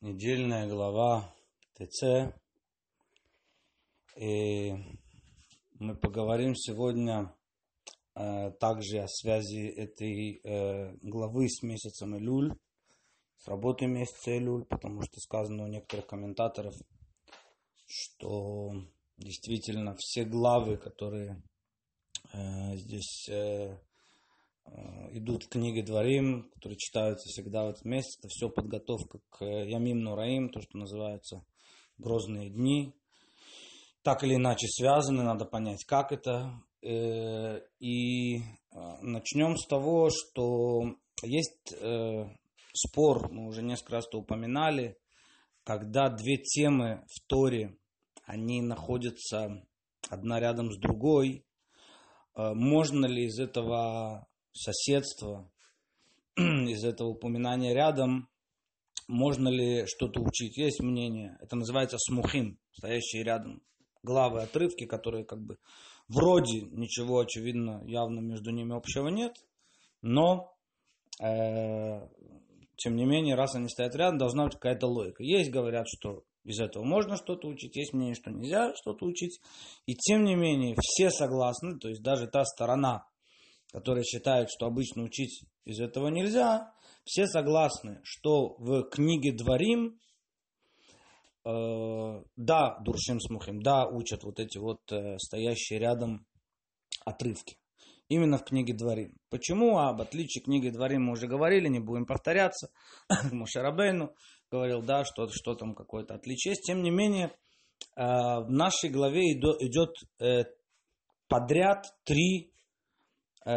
недельная глава ТЦ. И мы поговорим сегодня э, также о связи этой э, главы с месяцем Илюль, с работой месяца Илюль, потому что сказано у некоторых комментаторов, что действительно все главы, которые э, здесь Э, идут в книги Дворим, которые читаются всегда в этот месяц. Это все подготовка к Ямим Нураим, то, что называется грозные дни. Так или иначе связаны, надо понять, как это. Э, и э, начнем с того, что есть спор, мы уже несколько раз это упоминали, когда две темы в Торе, они находятся одна рядом с другой, можно ли из этого соседства, из этого упоминания рядом, можно ли что-то учить. Есть мнение, это называется смухим, стоящие рядом. Главы, отрывки, которые как бы вроде ничего, очевидно, явно между ними общего нет, но э, тем не менее, раз они стоят рядом, должна быть какая-то логика. Есть, говорят, что из этого можно что-то учить, есть мнение, что нельзя что-то учить. И тем не менее, все согласны, то есть даже та сторона, которые считают, что обычно учить из этого нельзя, все согласны, что в книге Дворим, э, да, Дуршим Смухим, да, учат вот эти вот э, стоящие рядом отрывки. Именно в книге Дворим. Почему? А об отличии книги Дворим мы уже говорили, не будем повторяться. Мушарабейну говорил, да, что, что там какое-то отличие. Тем не менее, э, в нашей главе идет э, подряд три э,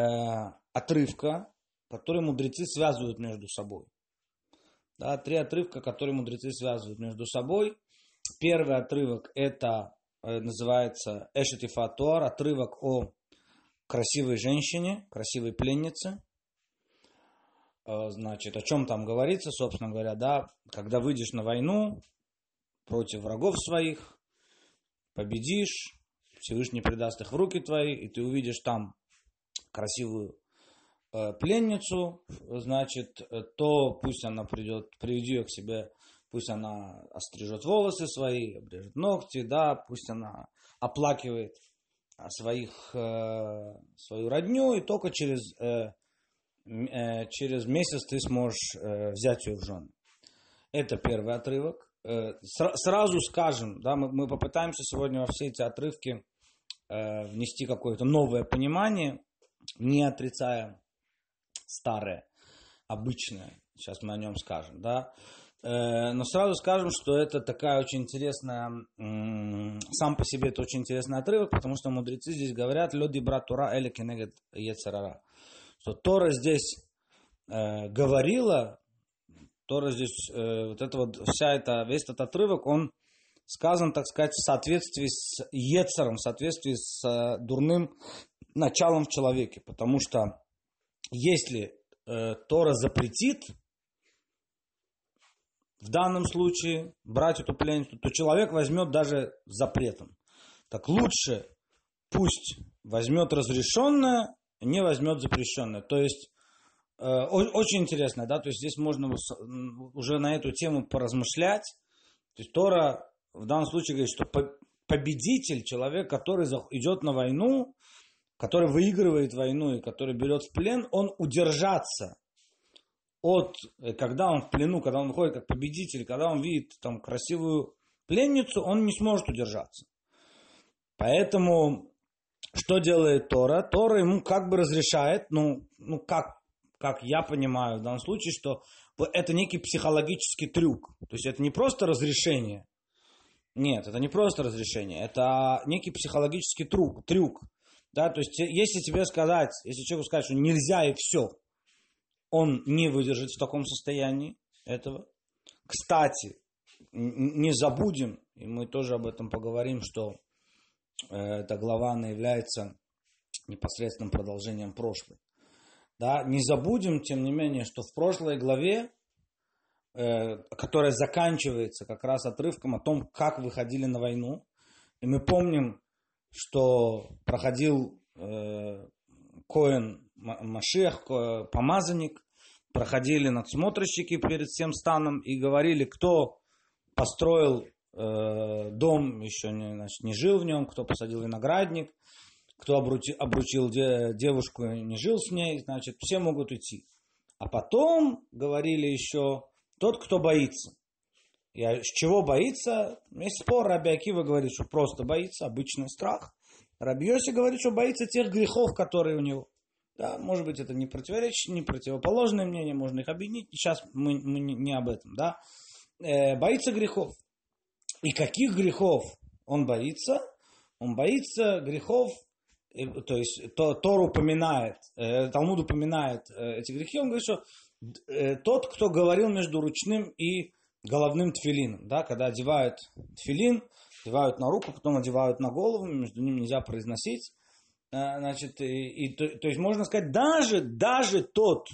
отрывка, которые мудрецы связывают между собой. Да, три отрывка, которые мудрецы связывают между собой. Первый отрывок это э, называется Эшетифатуар, отрывок о красивой женщине, красивой пленнице. Э, значит, о чем там говорится, собственно говоря, да, когда выйдешь на войну против врагов своих, победишь, Всевышний предаст их в руки твои, и ты увидишь там красивую э, пленницу, значит, э, то пусть она придет, приведи ее к себе, пусть она острижет волосы свои, обрежет ногти, да, пусть она оплакивает своих, э, свою родню, и только через, через месяц ты сможешь взять ее в жены. Это первый отрывок. Сразу скажем, да, мы попытаемся сегодня во все эти отрывки внести какое-то новое понимание, не отрицая старое, обычное. Сейчас мы о нем скажем, да. Э, но сразу скажем, что это такая очень интересная, сам по себе это очень интересный отрывок, потому что мудрецы здесь говорят, люди брат Тура или кенегет ецарара. Что Тора здесь э, говорила, Тора здесь, э, вот это вот, вся эта, весь этот отрывок, он сказан, так сказать, в соответствии с Ецером, в соответствии с э, дурным началом в человеке. Потому что если э, Тора запретит в данном случае брать эту пленницу, то человек возьмет даже запретом. Так лучше пусть возьмет разрешенное, не возьмет запрещенное. То есть э, очень интересно, да, то есть здесь можно уже на эту тему поразмышлять. То есть Тора в данном случае говорит, что победитель, человек, который идет на войну, который выигрывает войну и который берет в плен, он удержаться от, э, когда он в плену, когда он выходит как победитель, когда он видит там красивую пленницу, он не сможет удержаться. Поэтому что делает Тора? Тора ему как бы разрешает, ну, ну как, как я понимаю в данном случае, что это некий психологический трюк. То есть это не просто разрешение. Нет, это не просто разрешение, это некий психологический трюк. трюк. Да, то есть, если тебе сказать, если человеку сказать, что нельзя и все, он не выдержит в таком состоянии этого. Кстати, не забудем, и мы тоже об этом поговорим, что э, эта глава, она является непосредственным продолжением прошлой. Да, не забудем, тем не менее, что в прошлой главе, э, которая заканчивается как раз отрывком о том, как выходили на войну, и мы помним, что проходил э, Коэн Машех, помазанник, проходили надсмотрщики перед всем станом и говорили, кто построил э, дом, еще не, значит, не жил в нем, кто посадил виноградник, кто обручил, обручил де, девушку, не жил с ней, значит, все могут идти. А потом говорили еще тот, кто боится. И с чего боится? Есть спор, Раби Акива говорит, что просто боится, обычный страх. Раби Йоси говорит, что боится тех грехов, которые у него. Да, может быть, это не противоречит, не противоположное мнение, можно их объединить. Сейчас мы, мы не об этом, да. Э, боится грехов. И каких грехов он боится? Он боится грехов, э, то есть то, Тор упоминает, э, Талмуд упоминает э, эти грехи, он говорит, что э, тот, кто говорил между ручным и головным тфилином, да, когда одевают тфилин, одевают на руку, потом одевают на голову, между ними нельзя произносить, Э, значит, и, и то, то есть можно сказать, даже, даже тот,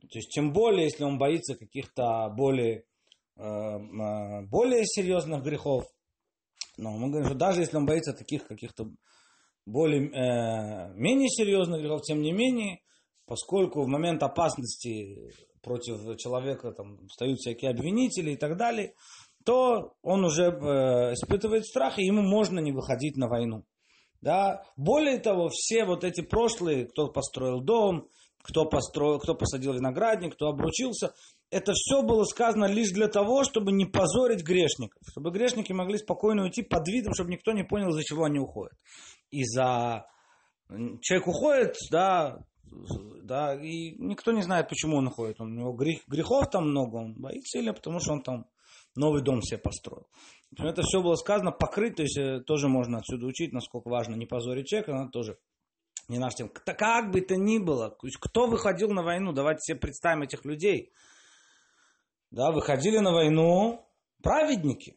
то есть тем более, если он боится каких-то более, э, э, более серьезных грехов, но мы говорим, что даже если он боится таких каких-то более, менее серьезных грехов, тем не менее, поскольку в момент опасности против человека там встают всякие обвинители и так далее, то он уже испытывает страх, и ему можно не выходить на войну. Да? Более того, все вот эти прошлые, кто построил дом, кто, построил, кто посадил виноградник, кто обручился, это все было сказано лишь для того, чтобы не позорить грешников, чтобы грешники могли спокойно уйти под видом, чтобы никто не понял, за чего они уходят. И за человек уходит, да, да, и никто не знает, почему он уходит. Он, у него грех, грехов там много, он боится или потому что он там новый дом себе построил. Это все было сказано покрыть, то есть э, тоже можно отсюда учить, насколько важно не позорить человека, но тоже не наш тем. Как бы то ни было, кто выходил на войну, давайте себе представим этих людей. Да, выходили на войну праведники.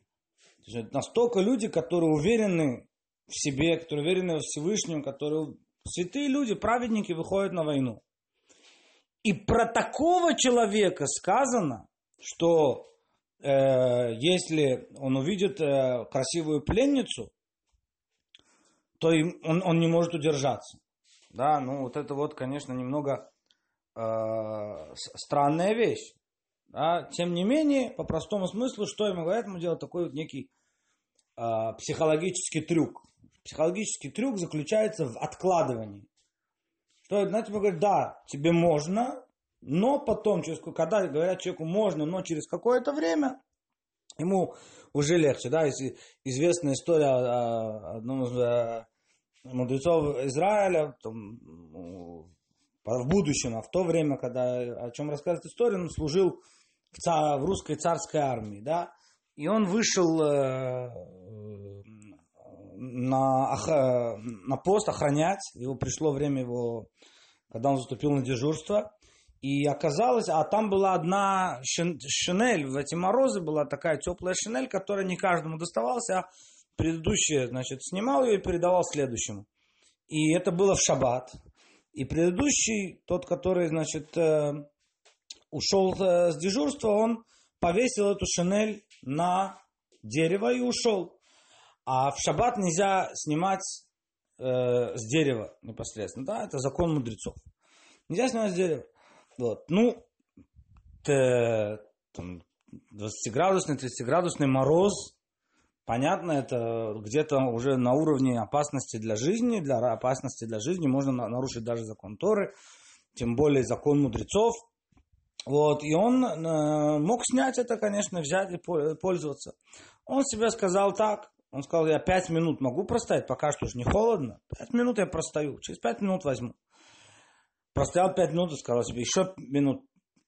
Настолько люди, которые уверены в себе, которые уверены в Всевышнем, которые святые люди, праведники выходят на войну. И про такого человека сказано, что э, если он увидит э, красивую пленницу, то им, он, он не может удержаться. Да, ну вот это вот, конечно, немного э, странная вещь. Да? Тем не менее, по простому смыслу, что ему говорят, ему делать такой вот некий э, психологический трюк. Психологический трюк заключается в откладывании. Что, знаете, ему говорят, да, тебе можно, но потом, через, когда говорят человеку можно, но через какое-то время, ему уже легче. Да? Известная история одного из э, мудрецов Израиля, там, в будущем, а в то время, когда о чем рассказывает история, он служил в, цар, в русской царской армии, да, и он вышел э, на, на пост охранять, его пришло время его, когда он заступил на дежурство, и оказалось, а там была одна шинель, в эти морозы была такая теплая шинель, которая не каждому доставалась, а предыдущий, значит, снимал ее и передавал следующему. И это было в шаббат. И предыдущий, тот, который, значит, э, ушел э, с дежурства, он повесил эту шинель на дерево и ушел. А в шаббат нельзя снимать э, с дерева непосредственно. Да, это закон мудрецов. Нельзя снимать с дерева. Вот. Ну, там, 20-градусный, 30-градусный мороз, понятно, это где-то уже на уровне опасности для жизни, для опасности для жизни можно нарушить даже закон Торы, тем более закон мудрецов. Вот, и он э, мог снять это, конечно, взять и пользоваться. Он себе сказал так, он сказал, я пять минут могу простоять, пока что же не холодно. Пять минут я простою, через пять минут возьму. Простоял пять минут и сказал себе, еще минут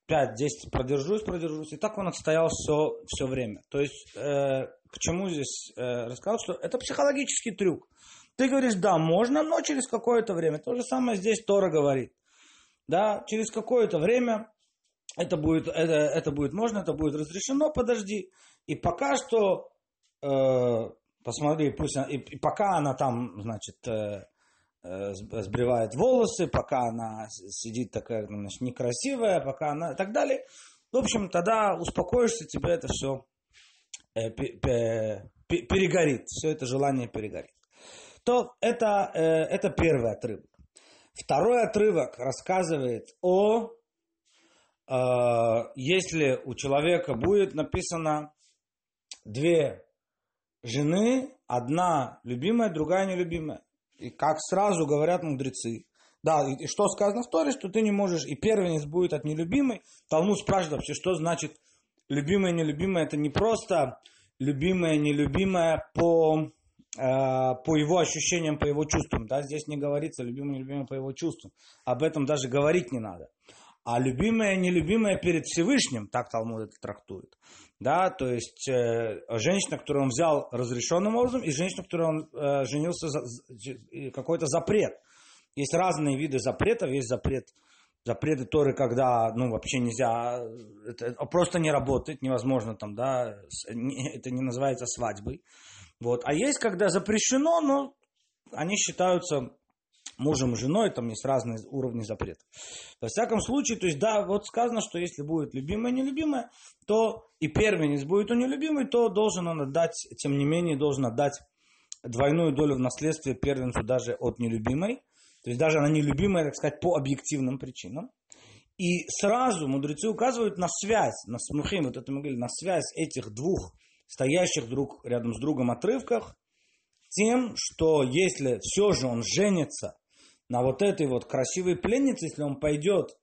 5-10 продержусь, продержусь. И так он отстоял все, все время. То есть, э, к здесь э, рассказал, что это психологический трюк. Ты говоришь, да, можно, но через какое-то время. То же самое здесь Тора говорит. Да, через какое-то время это будет, это, это будет можно, это будет разрешено, подожди. И пока что, э, посмотри, пусть она, и, и пока она там, значит, э, Э, сбривает волосы, пока она сидит такая значит, некрасивая, пока она и так далее. В общем, тогда успокоишься, тебе это все э, перегорит, все это желание перегорит. То это, э, это первый отрывок. Второй отрывок рассказывает о если у человека будет написано две жены, одна любимая, другая нелюбимая. И как сразу говорят мудрецы, да, и, что сказано в Торе, что ты не можешь, и первенец будет от нелюбимой. Талмуд спрашивает вообще, что значит любимая, нелюбимая. Это не просто любимая, нелюбимая по, э, по его ощущениям, по его чувствам. Да? Здесь не говорится любимая, нелюбимая по его чувствам. Об этом даже говорить не надо. А любимая, нелюбимая перед Всевышним, так Талмуд это трактует. Да, то есть э, женщина, которую он взял разрешенным образом, и женщина, которую он э, женился за, какой-то запрет. Есть разные виды запретов. Есть запрет, запреты Торы, когда ну, вообще нельзя, это просто не работает, невозможно там, да, это не называется свадьбой. Вот. А есть, когда запрещено, но они считаются мужем и женой, там есть разные уровни запретов. Во всяком случае, то есть, да, вот сказано, что если будет любимая и нелюбимая, то и первенец будет у нелюбимой, то должен он отдать, тем не менее, должен отдать двойную долю в наследстве первенцу даже от нелюбимой. То есть даже она нелюбимая, так сказать, по объективным причинам. И сразу мудрецы указывают на связь, на смухим, вот это мы говорили, на связь этих двух стоящих друг рядом с другом отрывках, тем, что если все же он женится на вот этой вот красивой пленнице, если он пойдет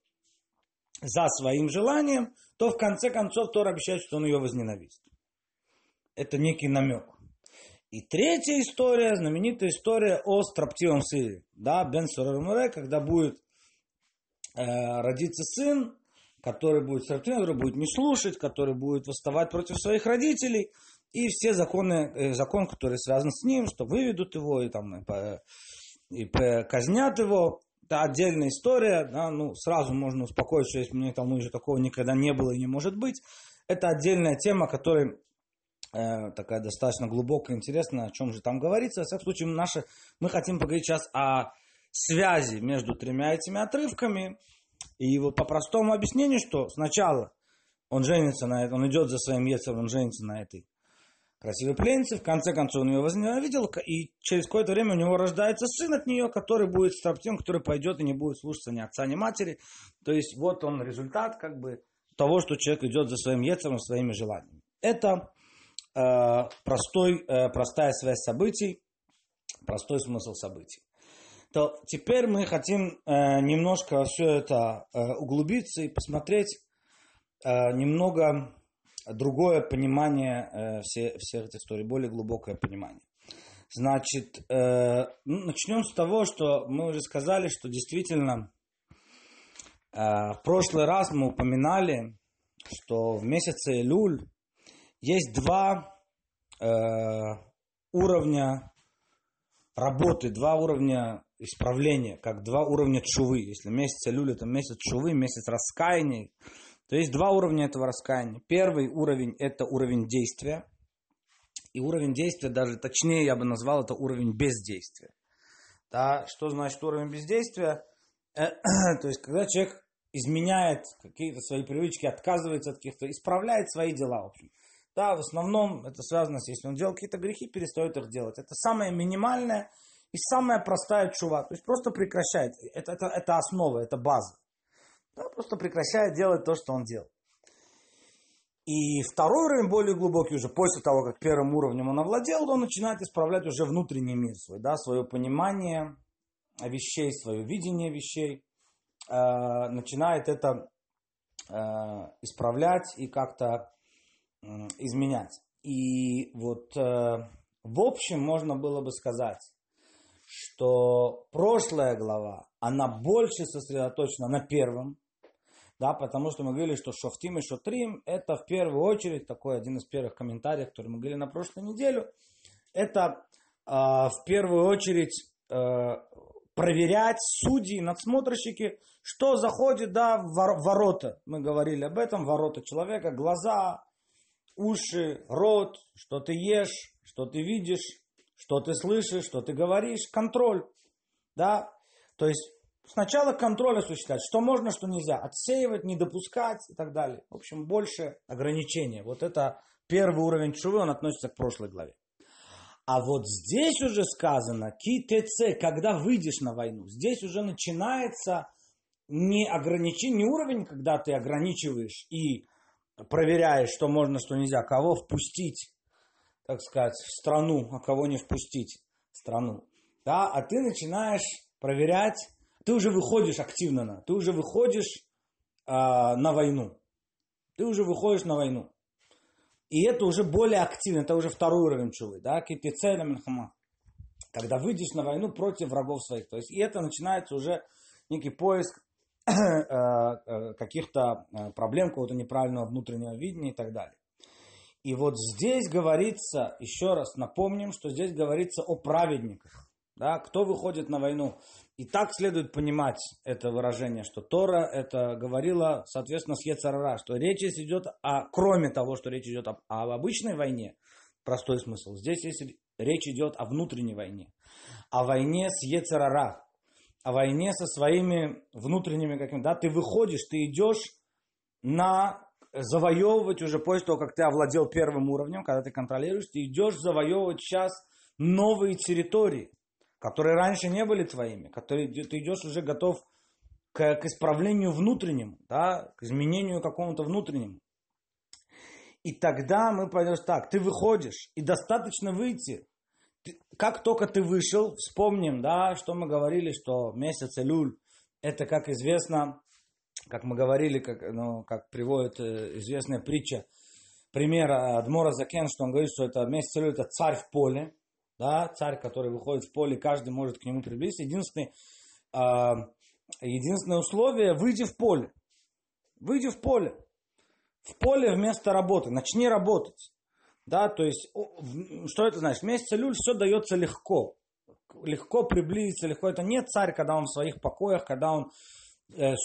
за своим желанием, то в конце концов Тор обещает, что он ее возненавидит. Это некий намек. И третья история, знаменитая история о строптивом сыне. Да, Бен Муре, когда будет э, родиться сын, который будет строптивым, который будет не слушать, который будет восставать против своих родителей. И все законы, э, закон, который связан с ним, что выведут его и, там, и, и казнят его. Это отдельная история. Да, ну, сразу можно успокоить, что если мне там уже такого никогда не было и не может быть. Это отдельная тема, которой Э, такая достаточно глубокая, интересная, о чем же там говорится. Во всяком случае, наши, мы хотим поговорить сейчас о связи между тремя этими отрывками. И вот по простому объяснению, что сначала он женится на этом, он идет за своим Ецером, он женится на этой красивой пленнице, в конце концов он ее возненавидел, и через какое-то время у него рождается сын от нее, который будет строптивым, который пойдет и не будет слушаться ни отца, ни матери. То есть вот он результат как бы того, что человек идет за своим Ецером, своими желаниями. Это Э, простой, э, простая связь событий, простой смысл событий. То теперь мы хотим э, немножко все это углубиться и посмотреть немного другое понимание всех, всех этих историй, более глубокое понимание. Значит, ну, начнем с того, что мы уже сказали, что действительно в прошлый раз мы упоминали, что в месяце Илюль есть два э, уровня работы, два уровня исправления, как два уровня чувы. Если месяц Илюль это месяц чувы, месяц раскаяния, то есть два уровня этого раскаяния. Первый уровень это уровень действия. И уровень действия, даже точнее я бы назвал это уровень бездействия. Да, что значит уровень бездействия? Э, то есть, когда человек изменяет какие-то свои привычки, отказывается от каких-то, исправляет свои дела, в общем. Да, в основном это связано с, если он делал какие-то грехи, перестает их делать. Это самое минимальное и самая простая чува. То есть просто прекращает. Это, это, это основа, это база. Да, просто прекращает делать то, что он делал. И второй уровень более глубокий уже после того, как первым уровнем он овладел, он начинает исправлять уже внутренний мир свой, да, свое понимание вещей, свое видение вещей, э, начинает это э, исправлять и как-то изменять. И вот э, в общем можно было бы сказать, что прошлая глава, она больше сосредоточена на первом, да, потому что мы говорили, что Шофтим и Шотрим, это в первую очередь, такой один из первых комментариев, который мы говорили на прошлой неделе, это э, в первую очередь э, проверять судьи, надсмотрщики, что заходит, да, в ворота. Мы говорили об этом, ворота человека, глаза, уши, рот, что ты ешь, что ты видишь, что ты слышишь, что ты говоришь, контроль. Да? То есть сначала контроль осуществлять, что можно, что нельзя, отсеивать, не допускать и так далее. В общем, больше ограничения. Вот это первый уровень чувы, он относится к прошлой главе. А вот здесь уже сказано, КТЦ, когда выйдешь на войну, здесь уже начинается не ограничи, не уровень, когда ты ограничиваешь и проверяешь, что можно, что нельзя, кого впустить, так сказать, в страну, а кого не впустить в страну. Да, а ты начинаешь проверять, ты уже выходишь активно, на, ты уже выходишь э, на войну. Ты уже выходишь на войну. И это уже более активно, это уже второй уровень чувы, да, китицеля минхама. Когда выйдешь на войну против врагов своих. То есть, и это начинается уже некий поиск э, э, каких-то э, проблем, какого-то неправильного внутреннего видения и так далее. И вот здесь говорится, еще раз напомним, что здесь говорится о праведниках. Да, кто выходит на войну? И так следует понимать это выражение, что Тора это говорила, соответственно, с Ецарара, что речь идет о, кроме того, что речь идет об, об обычной войне, простой смысл, здесь есть, речь идет о внутренней войне, о войне с Ецарара, о войне со своими внутренними какими да, ты выходишь, ты идешь на завоевывать уже после того, как ты овладел первым уровнем, когда ты контролируешь, ты идешь завоевывать сейчас новые территории которые раньше не были твоими, которые ты идешь уже готов к, к исправлению внутреннему, да, к изменению какому-то внутреннему. И тогда мы пойдем так, ты выходишь, и достаточно выйти. Ты, как только ты вышел, вспомним, да, что мы говорили, что месяц Элюль, это, как известно, как мы говорили, как, ну, как приводит э, известная притча, пример Адмора Закен, что он говорит, что это месяц Элюль, это царь в поле, да, царь, который выходит в поле, каждый может к нему приблизиться. Единственное, э, единственное условие, выйди в поле. Выйди в поле. В поле вместо работы. Начни работать. Да, то есть, что это значит? Месяц люль все дается легко. Легко приблизиться, легко. Это не царь, когда он в своих покоях, когда он э,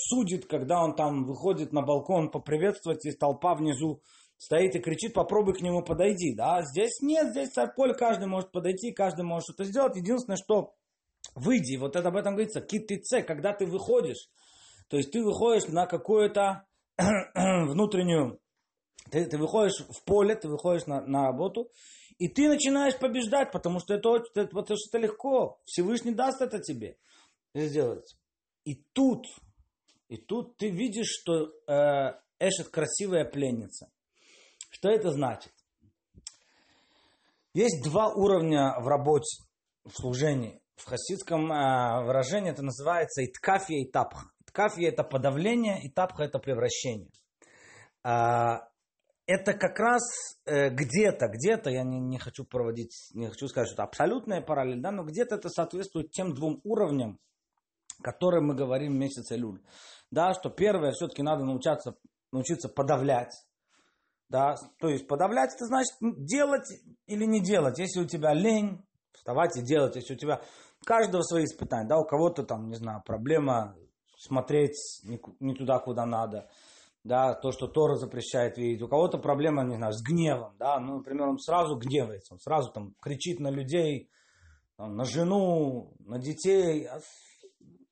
судит, когда он там выходит на балкон поприветствовать, и толпа внизу стоит и кричит, попробуй к нему подойди. Да? Здесь нет, здесь поле, каждый может подойти, каждый может что-то сделать. Единственное, что выйди, вот это об этом говорится, китице, когда ты выходишь, то есть ты выходишь на какую-то внутреннюю, ты, ты выходишь в поле, ты выходишь на, на работу, и ты начинаешь побеждать, потому что это, это, потому что это легко. Всевышний даст это тебе сделать. И тут, и тут ты видишь, что э, Эшет красивая пленница. Что это значит? Есть два уровня в работе, в служении. В хасидском э, выражении это называется иткафия и тапха. Иткафия это подавление, и тапха это превращение. А, это как раз э, где-то, где-то, я не, не хочу проводить, не хочу сказать, что это абсолютная параллель, да, но где-то это соответствует тем двум уровням, которые мы говорим в месяце люль. Да, что первое, все-таки надо научаться, научиться подавлять, да, то есть подавлять это значит делать или не делать. Если у тебя лень, вставать и делать. Если у тебя каждого свои испытания, да, у кого-то там, не знаю, проблема смотреть не, не туда, куда надо, да, то, что Тора запрещает видеть. У кого-то проблема, не знаю, с гневом, да, ну, например, он сразу гневается, он сразу там кричит на людей, там, на жену, на детей.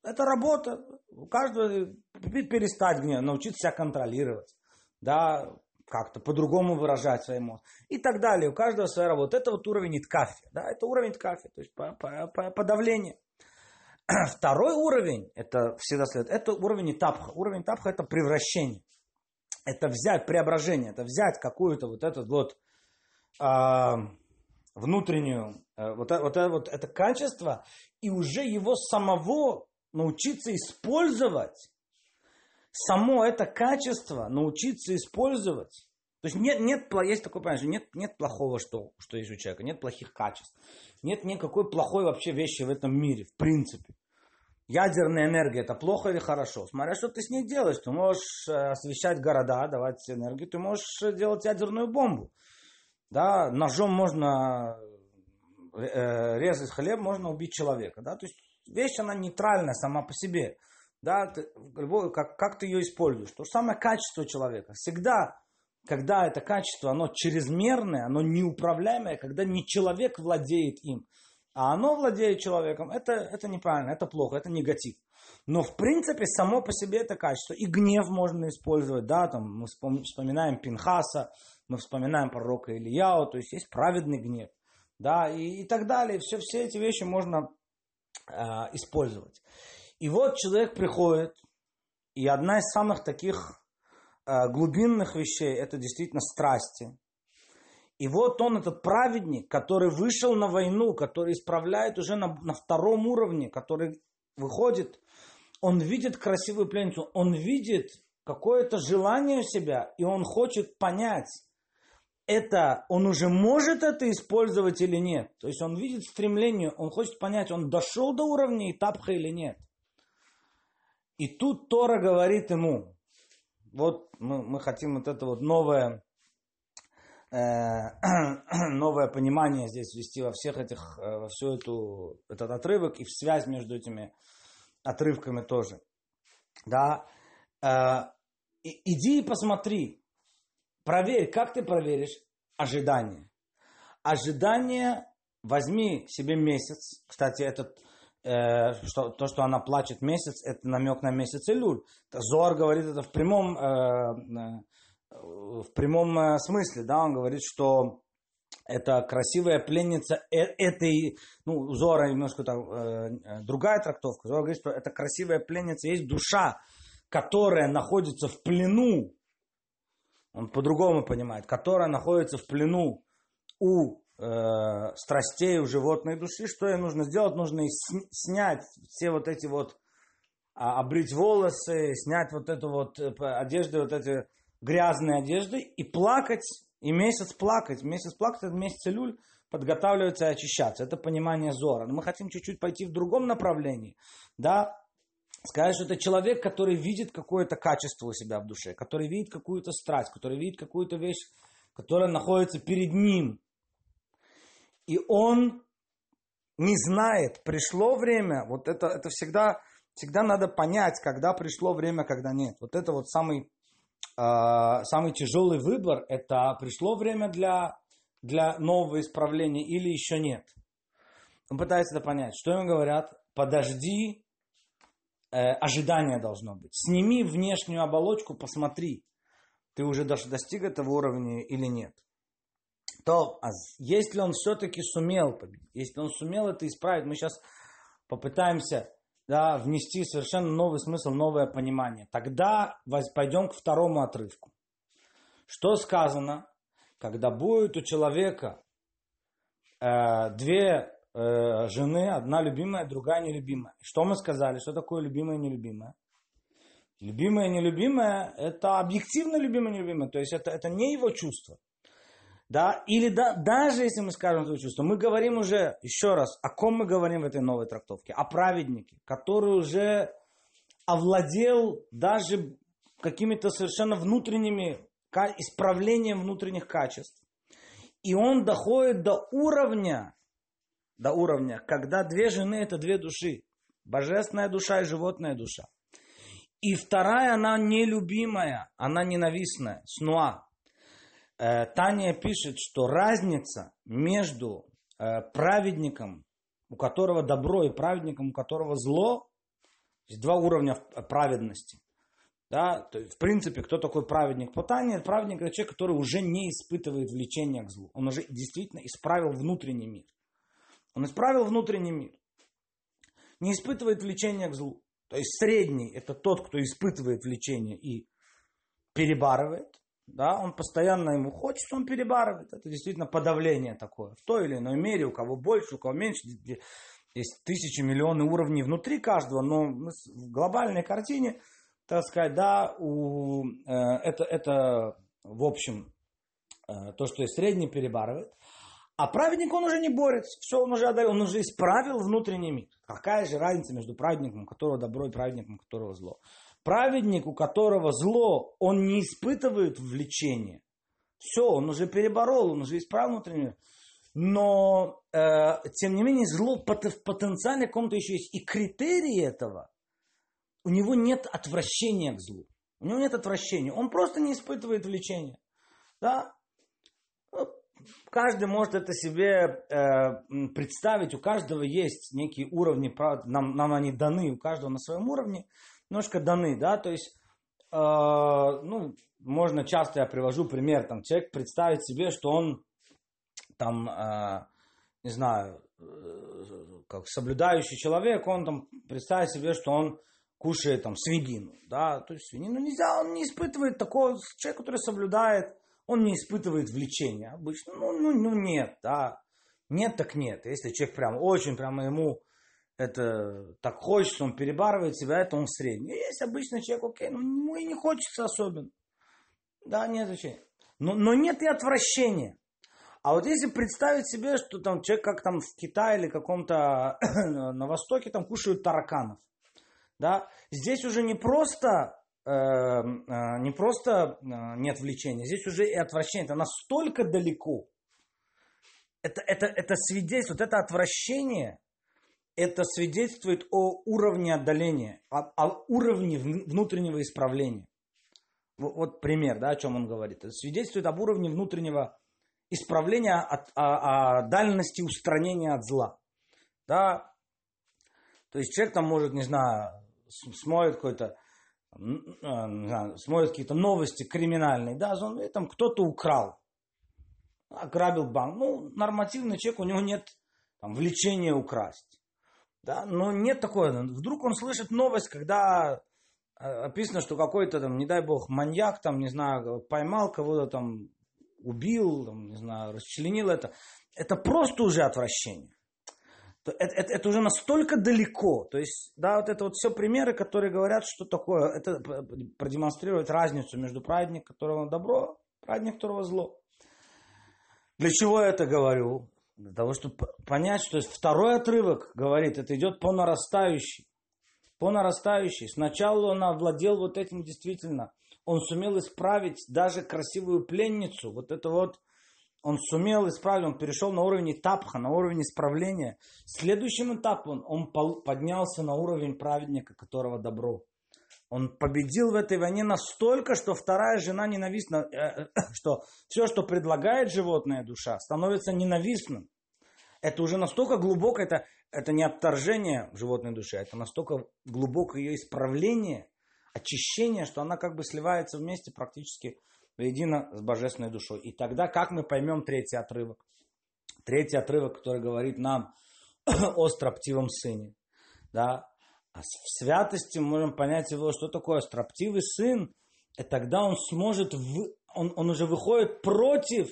Это работа. У каждого перестать гнев, научиться себя контролировать. Да, как-то по-другому выражать свои эмоции и так далее. У каждого своя работа. Это вот уровень ткафи. Да, это уровень ткафи, то есть по, по, по, подавление. Второй уровень, это всегда следует, это уровень тапха. Уровень тапха это превращение. Это взять преображение, это взять какую-то вот этот вот э, внутреннюю, э, вот, вот, вот это качество и уже его самого научиться использовать само это качество научиться использовать. То есть нет, нет, есть такое понятие, нет, нет плохого, что, что есть у человека, нет плохих качеств. Нет никакой плохой вообще вещи в этом мире, в принципе. Ядерная энергия это плохо или хорошо? Смотря что ты с ней делаешь. Ты можешь э, освещать города, давать энергию, ты можешь делать ядерную бомбу. Да, ножом можно э, резать хлеб, можно убить человека. Да? То есть вещь, она нейтральная сама по себе да, ты, как, как ты ее используешь. То же самое качество человека. Всегда, когда это качество, оно чрезмерное, оно неуправляемое, когда не человек владеет им, а оно владеет человеком, это, это неправильно, это плохо, это негатив. Но в принципе само по себе это качество. И гнев можно использовать, да, там мы вспоминаем Пинхаса, мы вспоминаем пророка Ильяу, то есть есть праведный гнев, да, и, и так далее. Все, все эти вещи можно использовать. И вот человек приходит, И одна из самых таких э, глубинных вещей это действительно страсти. И вот он, этот праведник, который вышел на войну, который исправляет уже на, на втором уровне, который выходит, он видит красивую пленницу, он видит какое-то желание у себя, и он хочет понять, это он уже может это использовать или нет. То есть он видит стремление, он хочет понять, он дошел до уровня этапха или нет. И тут Тора говорит ему, вот мы, мы хотим вот это вот новое, э, новое понимание здесь ввести во всех этих, э, во всю эту, этот отрывок и в связь между этими отрывками тоже. Да, э, иди и посмотри, Проверь, как ты проверишь ожидание. Ожидание, возьми себе месяц. Кстати, этот, э, что, то, что она плачет месяц, это намек на месяц Илюль. Зор говорит это в прямом, э, э, в прямом э, смысле. Да? Он говорит, что это красивая пленница э, этой, ну, Зора немножко там, э, другая трактовка. Зора говорит, что это красивая пленница, есть душа, которая находится в плену он по-другому понимает, которая находится в плену у э, страстей, у животной души, что ей нужно сделать? Нужно снять все вот эти вот, а, обрить волосы, снять вот эту вот э, одежды, вот эти грязные одежды и плакать, и месяц плакать. Месяц плакать, это месяц люль, подготавливаться и очищаться. Это понимание Зора. Но мы хотим чуть-чуть пойти в другом направлении. Да, сказать, что это человек, который видит какое-то качество у себя в душе, который видит какую-то страсть, который видит какую-то вещь, которая находится перед ним. И он не знает, пришло время, вот это, это всегда, всегда надо понять, когда пришло время, когда нет. Вот это вот самый, э, самый тяжелый выбор, это пришло время для, для нового исправления или еще нет. Он пытается это понять. Что ему говорят? Подожди ожидание должно быть. Сними внешнюю оболочку, посмотри, ты уже достиг этого уровня или нет. То, а если он все-таки сумел победить, если он сумел это исправить, мы сейчас попытаемся да, внести совершенно новый смысл, новое понимание. Тогда пойдем к второму отрывку. Что сказано, когда будет у человека э, две э, жены, одна любимая, другая нелюбимая. Что мы сказали? Что такое любимая и нелюбимая? Любимая и нелюбимая – это объективно любимая и нелюбимая, то есть это, это не его чувство. Да? Или да, даже если мы скажем это чувство, мы говорим уже, еще раз, о ком мы говорим в этой новой трактовке? О праведнике, который уже овладел даже какими-то совершенно внутренними исправлением внутренних качеств. И он доходит до уровня до уровня, когда две жены это две души. Божественная душа и животная душа. И вторая, она нелюбимая, она ненавистная, снуа. Э, Таня пишет, что разница между э, праведником, у которого добро, и праведником, у которого зло, есть два уровня праведности. Да, то есть, в принципе, кто такой праведник? По Тане, праведник это человек, который уже не испытывает влечения к злу. Он уже действительно исправил внутренний мир. Он исправил внутренний мир. Не испытывает влечения к злу. То есть средний – это тот, кто испытывает влечение и перебарывает. Да, он постоянно ему хочется, он перебарывает. Это действительно подавление такое. В той или иной мере, у кого больше, у кого меньше. Есть тысячи, миллионы уровней внутри каждого, но в глобальной картине, так сказать, да, у, э, это, это в общем э, то, что есть средний, перебарывает. А праведник, он уже не борется. Все, он уже одарил, он уже исправил внутренний мир. Какая же разница между праведником, у которого добро, и праведником, у которого зло? Праведник, у которого зло, он не испытывает влечения. Все, он уже переборол, он уже исправил внутренний мир. Но, э, тем не менее, зло в потенциале каком-то еще есть. И критерии этого, у него нет отвращения к злу. У него нет отвращения. Он просто не испытывает влечения. Да? Каждый может это себе э, представить, у каждого есть некие уровни, нам, нам они даны, у каждого на своем уровне немножко даны, да, то есть, э, ну, можно часто я привожу пример, там, человек представить себе, что он там, э, не знаю, э, как соблюдающий человек, он там представит себе, что он кушает там свинину, да, то есть свинину нельзя, он не испытывает такого, человек, который соблюдает, он не испытывает влечения обычно, ну, ну, ну нет, да, нет так нет, если человек прям очень прямо ему это так хочется, он перебарывает себя, это он средний. Есть обычный человек, окей, ну ему и не хочется особенно. Да, нет значения. Но, но нет и отвращения. А вот если представить себе, что там человек, как там в Китае или каком-то на Востоке, там кушают тараканов. Да, здесь уже не просто не просто э, нет влечения, здесь уже и отвращение. Это настолько далеко. Это, это, это свидетельствует, это отвращение, это свидетельствует о уровне отдаления, о, о уровне внутреннего исправления. Вот, вот пример, да, о чем он говорит. Это свидетельствует об уровне внутреннего исправления, от, о, о дальности устранения от зла. Да? То есть человек там может, не знаю, смотрит какой-то, знаю, смотрит какие-то новости криминальные, да, он, там кто-то украл, ограбил банк. Ну, нормативный человек, у него нет там, влечения украсть. Да, но нет такого. Вдруг он слышит новость, когда э, описано, что какой-то там, не дай бог, маньяк там, не знаю, поймал кого-то там, убил, там, не знаю, расчленил это. Это просто уже отвращение. Это, это, это уже настолько далеко. То есть, да, вот это вот все примеры, которые говорят, что такое. Это продемонстрирует разницу между праведником, которого добро, праведник, которого зло. Для чего я это говорю? Для того, чтобы понять, что второй отрывок говорит, это идет по нарастающей. По нарастающей. Сначала он овладел вот этим действительно. Он сумел исправить даже красивую пленницу. Вот это вот он сумел исправить, он перешел на уровень тапха, на уровень исправления. Следующим этапом он поднялся на уровень праведника, которого добро. Он победил в этой войне настолько, что вторая жена ненавистна, э, э, что все, что предлагает животная душа, становится ненавистным. Это уже настолько глубоко, это, это не отторжение животной души, это настолько глубокое ее исправление, очищение, что она как бы сливается вместе практически воедино с божественной душой. И тогда как мы поймем третий отрывок? Третий отрывок, который говорит нам о строптивом сыне. Да? А в святости мы можем понять его, что такое строптивый сын. И тогда он сможет, в, он, он уже выходит против,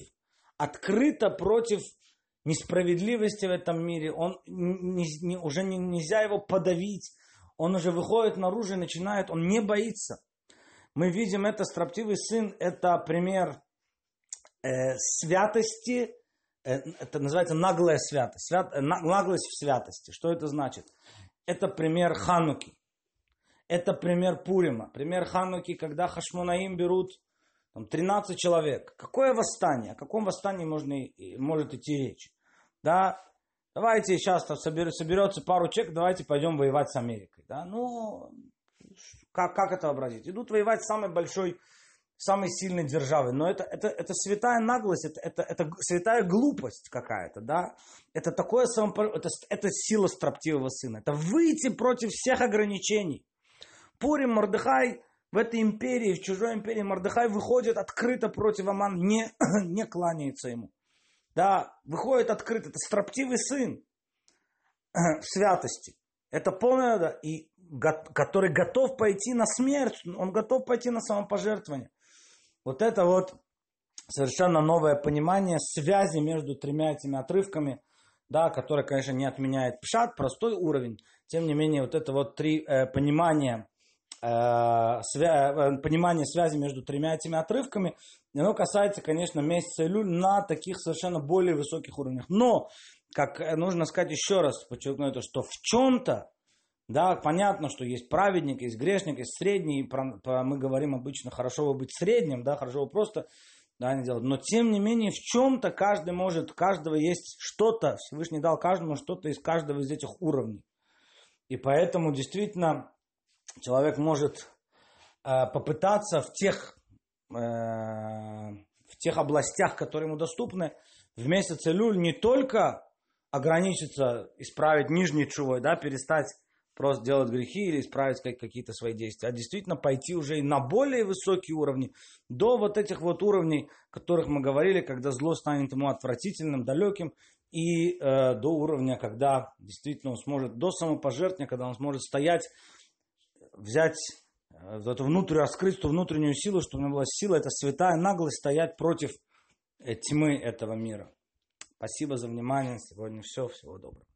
открыто против несправедливости в этом мире. Он не, не, уже не, нельзя его подавить. Он уже выходит наружу и начинает, он не боится. Мы видим это, строптивый сын, это пример э, святости, э, это называется наглая святость, свят, э, наглость в святости. Что это значит? Это пример Хануки. Это пример Пурима. Пример Хануки, когда Хашмунаим берут там, 13 человек. Какое восстание? О каком восстании можно, может идти речь? Да, давайте сейчас там соберется пару человек, давайте пойдем воевать с Америкой. Да? Ну, как, как это образить? Идут воевать с самой большой, самой сильной державой. Но это, это, это святая наглость, это, это, это святая глупость какая-то, да? Это такое самопор... это, это сила строптивого сына. Это выйти против всех ограничений. Пурим Мордыхай в этой империи, в чужой империи Мордыхай выходит открыто против Аман, не, не кланяется ему. Да, выходит открыто. Это строптивый сын в святости. Это полное, да, и который готов пойти на смерть, он готов пойти на самопожертвование. Вот это вот совершенно новое понимание связи между тремя этими отрывками, да, которое, конечно, не отменяет пшат, простой уровень. Тем не менее, вот это вот три э, понимания Э, э, понимание связи между тремя этими отрывками, оно касается, конечно, месяца Илюль на таких совершенно более высоких уровнях. Но, как нужно сказать еще раз, подчеркну это, что в чем-то, да, понятно, что есть праведник, есть грешник, есть средний, про, про, мы говорим обычно, хорошо бы быть средним, да, хорошо бы просто да, не делать. Но тем не менее, в чем-то каждый может, каждого есть что-то, Всевышний дал каждому что-то из каждого из этих уровней. И поэтому действительно человек может э, попытаться в тех, э, в тех областях, которые ему доступны, в месяц Илюль не только ограничиться, исправить нижний чувой, да, перестать просто делать грехи или исправить какие-то свои действия, а действительно пойти уже и на более высокие уровни, до вот этих вот уровней, о которых мы говорили, когда зло станет ему отвратительным, далеким, и э, до уровня, когда действительно он сможет, до самопожертвования, когда он сможет стоять взять, э, эту внутреннюю, раскрыть ту внутреннюю силу, чтобы у меня была сила, это святая наглость стоять против э, тьмы этого мира. Спасибо за внимание. Сегодня все. Всего доброго.